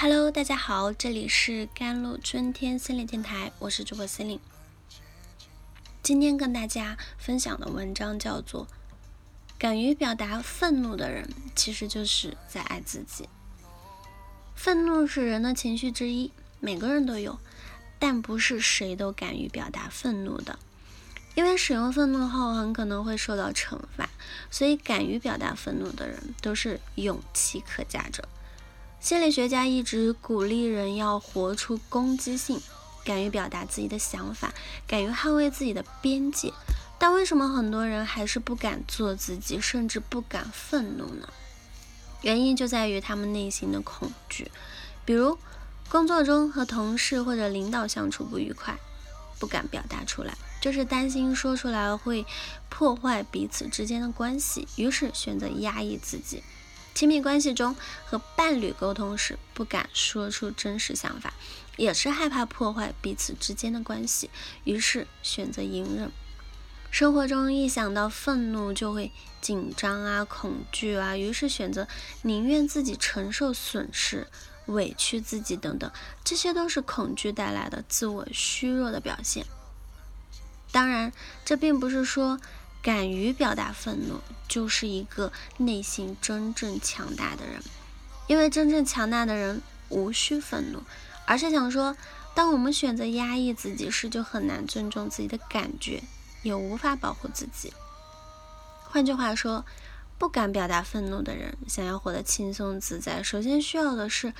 Hello，大家好，这里是甘露春天心理电台，我是主播心灵。今天跟大家分享的文章叫做《敢于表达愤怒的人，其实就是在爱自己》。愤怒是人的情绪之一，每个人都有，但不是谁都敢于表达愤怒的，因为使用愤怒后很可能会受到惩罚，所以敢于表达愤怒的人都是勇气可嘉者。心理学家一直鼓励人要活出攻击性，敢于表达自己的想法，敢于捍卫自己的边界。但为什么很多人还是不敢做自己，甚至不敢愤怒呢？原因就在于他们内心的恐惧。比如，工作中和同事或者领导相处不愉快，不敢表达出来，就是担心说出来会破坏彼此之间的关系，于是选择压抑自己。亲密关系中和伴侣沟通时，不敢说出真实想法，也是害怕破坏彼此之间的关系，于是选择隐忍。生活中一想到愤怒就会紧张啊、恐惧啊，于是选择宁愿自己承受损失、委屈自己等等，这些都是恐惧带来的自我虚弱的表现。当然，这并不是说。敢于表达愤怒，就是一个内心真正强大的人。因为真正强大的人无需愤怒，而是想说，当我们选择压抑自己时，就很难尊重自己的感觉，也无法保护自己。换句话说，不敢表达愤怒的人，想要活得轻松自在，首先需要的是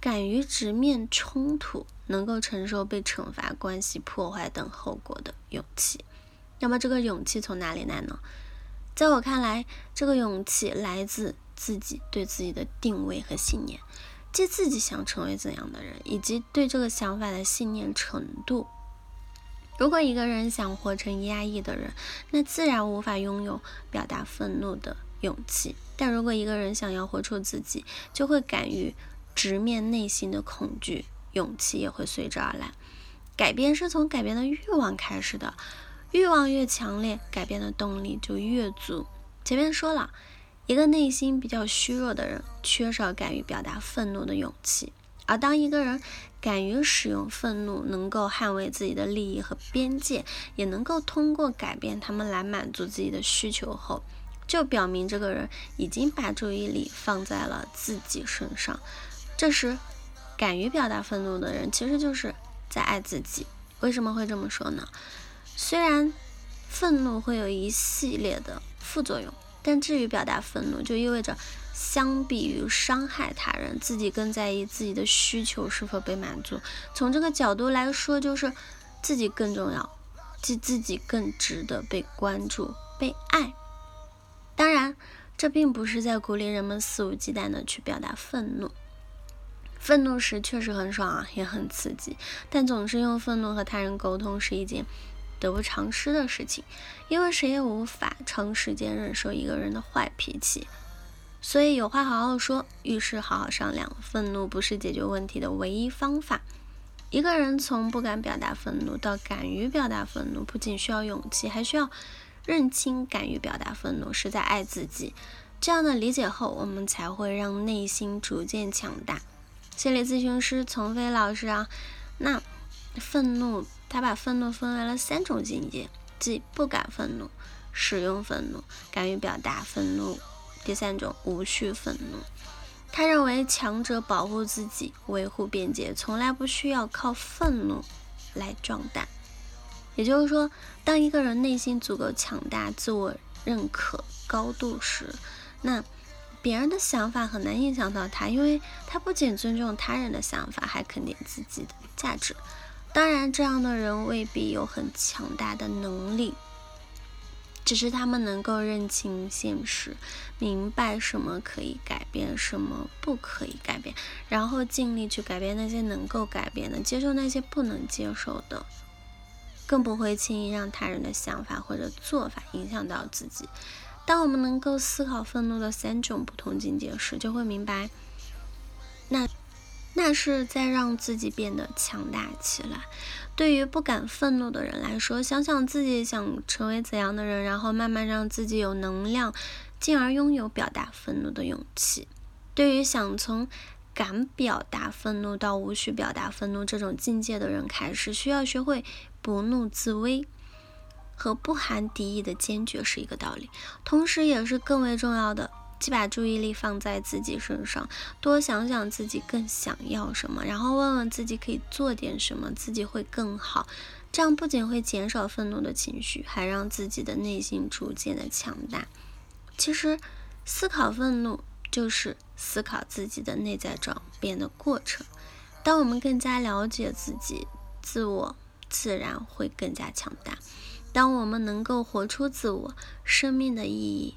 敢于直面冲突，能够承受被惩罚、关系破坏等后果的勇气。那么这个勇气从哪里来呢？在我看来，这个勇气来自自己对自己的定位和信念，即自己想成为怎样的人，以及对这个想法的信念程度。如果一个人想活成压抑的人，那自然无法拥有表达愤怒的勇气。但如果一个人想要活出自己，就会敢于直面内心的恐惧，勇气也会随之而来。改变是从改变的欲望开始的。欲望越强烈，改变的动力就越足。前面说了，一个内心比较虚弱的人，缺少敢于表达愤怒的勇气；而当一个人敢于使用愤怒，能够捍卫自己的利益和边界，也能够通过改变他们来满足自己的需求后，就表明这个人已经把注意力放在了自己身上。这时，敢于表达愤怒的人，其实就是在爱自己。为什么会这么说呢？虽然愤怒会有一系列的副作用，但至于表达愤怒，就意味着相比于伤害他人，自己更在意自己的需求是否被满足。从这个角度来说，就是自己更重要，即自己更值得被关注、被爱。当然，这并不是在鼓励人们肆无忌惮的去表达愤怒。愤怒时确实很爽啊，也很刺激，但总是用愤怒和他人沟通是一件。得不偿失的事情，因为谁也无法长时间忍受一个人的坏脾气，所以有话好好说，遇事好好商量。愤怒不是解决问题的唯一方法。一个人从不敢表达愤怒到敢于表达愤怒，不仅需要勇气，还需要认清敢于表达愤怒是在爱自己。这样的理解后，我们才会让内心逐渐强大。心理咨询师丛飞老师啊，那愤怒。他把愤怒分为了三种境界，即不敢愤怒、使用愤怒、敢于表达愤怒。第三种无序愤怒。他认为强者保护自己、维护边界，从来不需要靠愤怒来壮大。也就是说，当一个人内心足够强大、自我认可高度时，那别人的想法很难影响到他，因为他不仅尊重他人的想法，还肯定自己的价值。当然，这样的人未必有很强大的能力，只是他们能够认清现实，明白什么可以改变，什么不可以改变，然后尽力去改变那些能够改变的，接受那些不能接受的，更不会轻易让他人的想法或者做法影响到自己。当我们能够思考愤怒的三种不同境界时，就会明白，那。那是在让自己变得强大起来。对于不敢愤怒的人来说，想想自己想成为怎样的人，然后慢慢让自己有能量，进而拥有表达愤怒的勇气。对于想从敢表达愤怒到无需表达愤怒这种境界的人开始，需要学会不怒自威，和不含敌意的坚决是一个道理，同时也是更为重要的。既把注意力放在自己身上，多想想自己更想要什么，然后问问自己可以做点什么，自己会更好。这样不仅会减少愤怒的情绪，还让自己的内心逐渐的强大。其实，思考愤怒就是思考自己的内在转变的过程。当我们更加了解自己，自我自然会更加强大。当我们能够活出自我，生命的意义